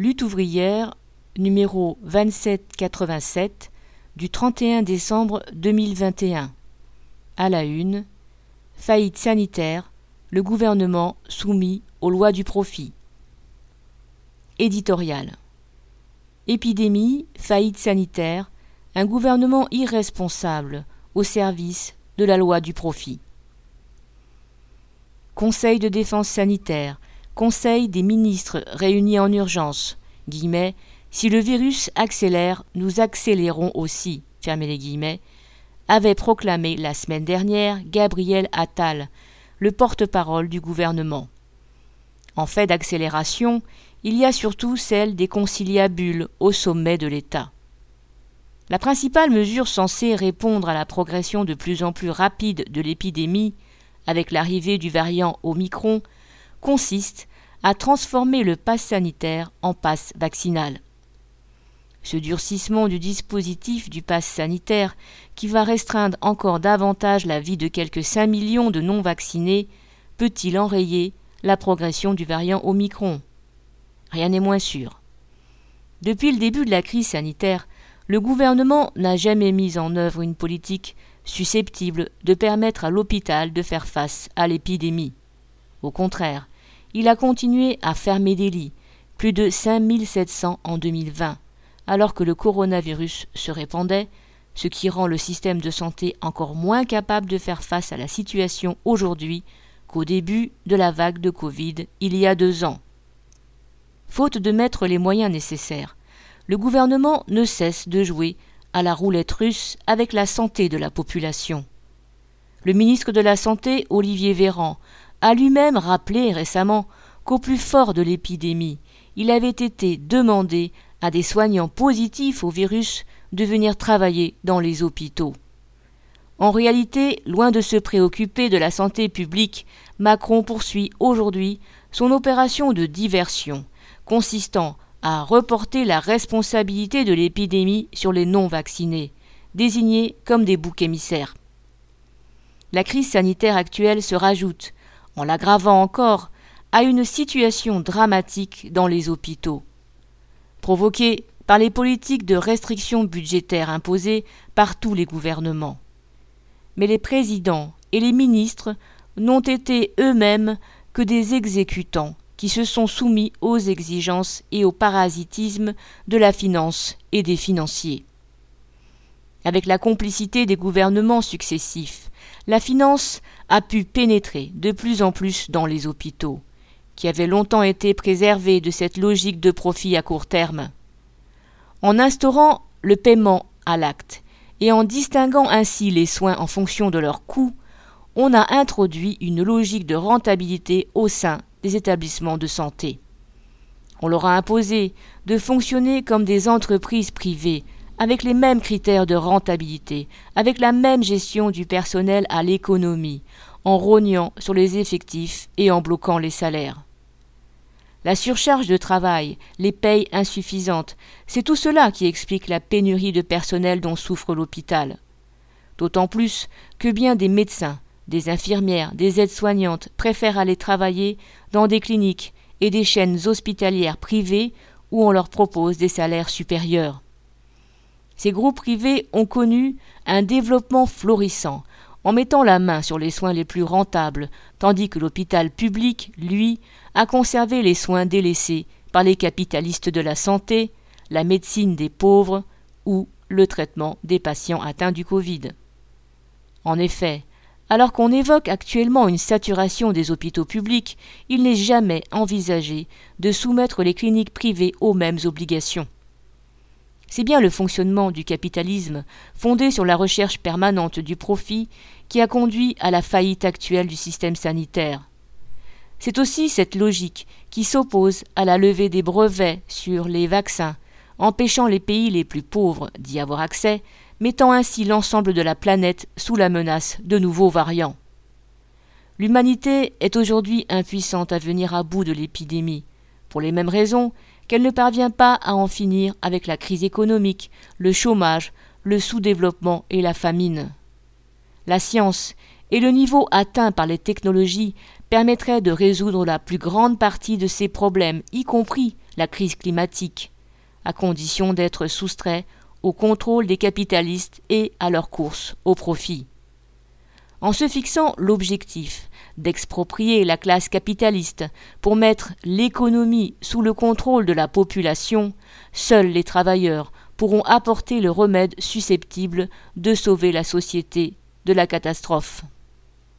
Lutte ouvrière numéro 2787 du 31 décembre 2021. À la une, faillite sanitaire, le gouvernement soumis aux lois du profit. Éditorial. Épidémie, faillite sanitaire, un gouvernement irresponsable au service de la loi du profit. Conseil de défense sanitaire, Conseil des ministres réunis en urgence, guillemets, si le virus accélère, nous accélérons aussi, fermez les guillemets, avait proclamé la semaine dernière Gabriel Attal, le porte-parole du gouvernement. En fait d'accélération, il y a surtout celle des conciliabules au sommet de l'État. La principale mesure censée répondre à la progression de plus en plus rapide de l'épidémie avec l'arrivée du variant Omicron consiste à transformer le pass sanitaire en passe vaccinal. Ce durcissement du dispositif du pass sanitaire, qui va restreindre encore davantage la vie de quelques 5 millions de non-vaccinés, peut-il enrayer la progression du variant Omicron? Rien n'est moins sûr. Depuis le début de la crise sanitaire, le gouvernement n'a jamais mis en œuvre une politique susceptible de permettre à l'hôpital de faire face à l'épidémie. Au contraire, il a continué à fermer des lits, plus de 5700 en 2020, alors que le coronavirus se répandait, ce qui rend le système de santé encore moins capable de faire face à la situation aujourd'hui qu'au début de la vague de Covid il y a deux ans. Faute de mettre les moyens nécessaires, le gouvernement ne cesse de jouer à la roulette russe avec la santé de la population. Le ministre de la Santé, Olivier Véran, a lui-même rappelé récemment qu'au plus fort de l'épidémie, il avait été demandé à des soignants positifs au virus de venir travailler dans les hôpitaux. En réalité, loin de se préoccuper de la santé publique, Macron poursuit aujourd'hui son opération de diversion, consistant à reporter la responsabilité de l'épidémie sur les non-vaccinés, désignés comme des boucs émissaires. La crise sanitaire actuelle se rajoute, en l'aggravant encore, à une situation dramatique dans les hôpitaux, provoquée par les politiques de restriction budgétaire imposées par tous les gouvernements. Mais les présidents et les ministres n'ont été eux-mêmes que des exécutants qui se sont soumis aux exigences et au parasitisme de la finance et des financiers. Avec la complicité des gouvernements successifs, la finance a pu pénétrer de plus en plus dans les hôpitaux, qui avaient longtemps été préservés de cette logique de profit à court terme. En instaurant le paiement à l'acte et en distinguant ainsi les soins en fonction de leur coût, on a introduit une logique de rentabilité au sein des établissements de santé. On leur a imposé de fonctionner comme des entreprises privées, avec les mêmes critères de rentabilité, avec la même gestion du personnel à l'économie, en rognant sur les effectifs et en bloquant les salaires. La surcharge de travail, les payes insuffisantes, c'est tout cela qui explique la pénurie de personnel dont souffre l'hôpital. D'autant plus que bien des médecins, des infirmières, des aides-soignantes préfèrent aller travailler dans des cliniques et des chaînes hospitalières privées où on leur propose des salaires supérieurs. Ces groupes privés ont connu un développement florissant en mettant la main sur les soins les plus rentables, tandis que l'hôpital public, lui, a conservé les soins délaissés par les capitalistes de la santé, la médecine des pauvres ou le traitement des patients atteints du Covid. En effet, alors qu'on évoque actuellement une saturation des hôpitaux publics, il n'est jamais envisagé de soumettre les cliniques privées aux mêmes obligations. C'est bien le fonctionnement du capitalisme, fondé sur la recherche permanente du profit, qui a conduit à la faillite actuelle du système sanitaire. C'est aussi cette logique qui s'oppose à la levée des brevets sur les vaccins, empêchant les pays les plus pauvres d'y avoir accès, mettant ainsi l'ensemble de la planète sous la menace de nouveaux variants. L'humanité est aujourd'hui impuissante à venir à bout de l'épidémie, pour les mêmes raisons qu'elle ne parvient pas à en finir avec la crise économique, le chômage, le sous-développement et la famine. La science et le niveau atteint par les technologies permettraient de résoudre la plus grande partie de ces problèmes, y compris la crise climatique, à condition d'être soustrait au contrôle des capitalistes et à leur course au profit. En se fixant l'objectif d'exproprier la classe capitaliste pour mettre l'économie sous le contrôle de la population, seuls les travailleurs pourront apporter le remède susceptible de sauver la société de la catastrophe.